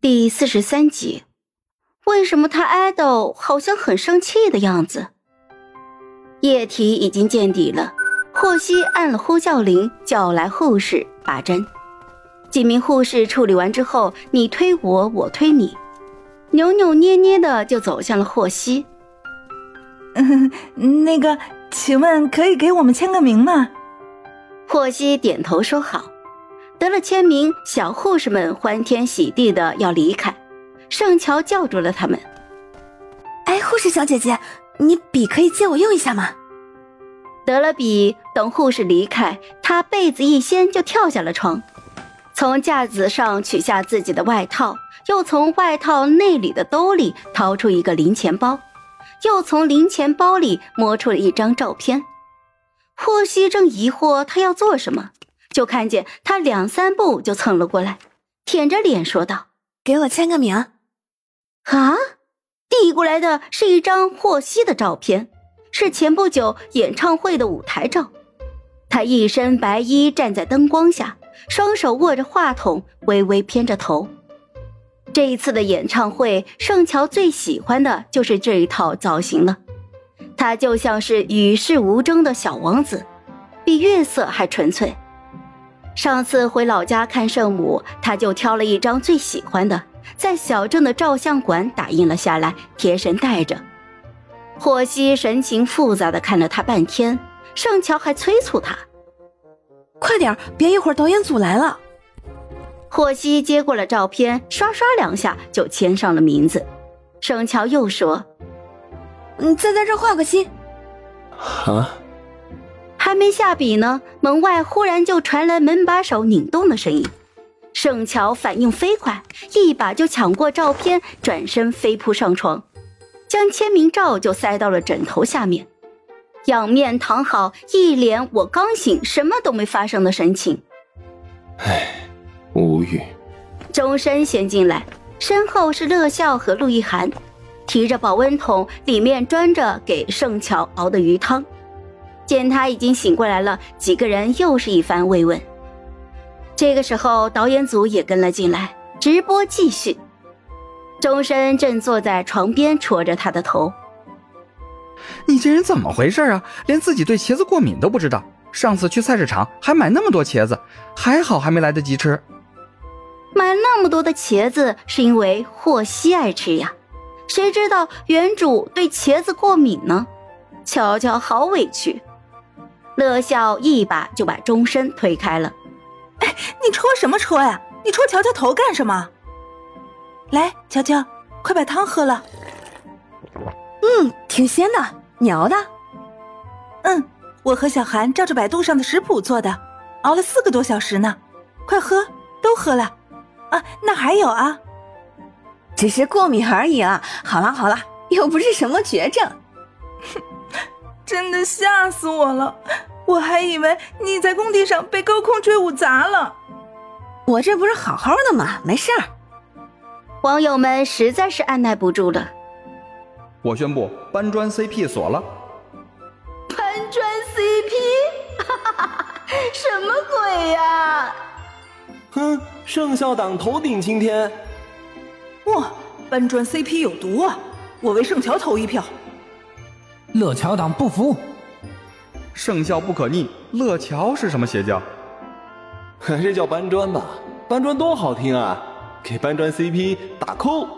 第四十三集，为什么他爱豆好像很生气的样子？液体已经见底了，霍希按了呼叫铃，叫来护士拔针。几名护士处理完之后，你推我，我推你，扭扭捏捏的就走向了霍希。嗯，那个，请问可以给我们签个名吗？霍希点头说好。得了签名，小护士们欢天喜地的要离开。盛乔叫住了他们：“哎，护士小姐姐，你笔可以借我用一下吗？”得了笔，等护士离开，他被子一掀就跳下了床，从架子上取下自己的外套，又从外套内里的兜里掏出一个零钱包，又从零钱包里摸出了一张照片。霍希正疑惑他要做什么。就看见他两三步就蹭了过来，舔着脸说道：“给我签个名。”啊！递过来的是一张霍希的照片，是前不久演唱会的舞台照。他一身白衣站在灯光下，双手握着话筒，微微偏着头。这一次的演唱会，盛乔最喜欢的就是这一套造型了。他就像是与世无争的小王子，比月色还纯粹。上次回老家看圣母，他就挑了一张最喜欢的，在小镇的照相馆打印了下来，贴身带着。霍希神情复杂的看了他半天，盛乔还催促他：“快点，别一会儿导演组来了。”霍希接过了照片，刷刷两下就签上了名字。盛乔又说：“你再在这画个心。”啊。还没下笔呢，门外忽然就传来门把手拧动的声音。盛乔反应飞快，一把就抢过照片，转身飞扑上床，将签名照就塞到了枕头下面，仰面躺好，一脸我刚醒，什么都没发生的神情。唉，无语。钟深先进来，身后是乐笑和陆亦涵，提着保温桶，里面装着给盛乔熬的鱼汤。见他已经醒过来了，几个人又是一番慰问。这个时候，导演组也跟了进来，直播继续。钟深正坐在床边，戳着他的头：“你这人怎么回事啊？连自己对茄子过敏都不知道。上次去菜市场还买那么多茄子，还好还没来得及吃。买那么多的茄子是因为霍希爱吃呀，谁知道原主对茄子过敏呢？乔乔好委屈。”乐笑一把就把钟深推开了。哎，你戳什么戳呀？你戳乔乔头干什么？来，乔乔，快把汤喝了。嗯，挺鲜的，你熬的？嗯，我和小韩照着百度上的食谱做的，熬了四个多小时呢。快喝，都喝了。啊，那还有啊？只是过敏而已啊。好了好了，又不是什么绝症。真的吓死我了！我还以为你在工地上被高空坠物砸了。我这不是好好的吗？没事儿。网友们实在是按耐不住了。我宣布搬砖 CP 锁了。搬砖 CP？哈哈哈！什么鬼呀？哼，圣校党头顶青天。哇，搬砖 CP 有毒啊！我为圣乔投一票。乐乔党不服，圣教不可逆。乐桥是什么邪教？还是叫搬砖吧，搬砖多好听啊！给搬砖 CP 打 call。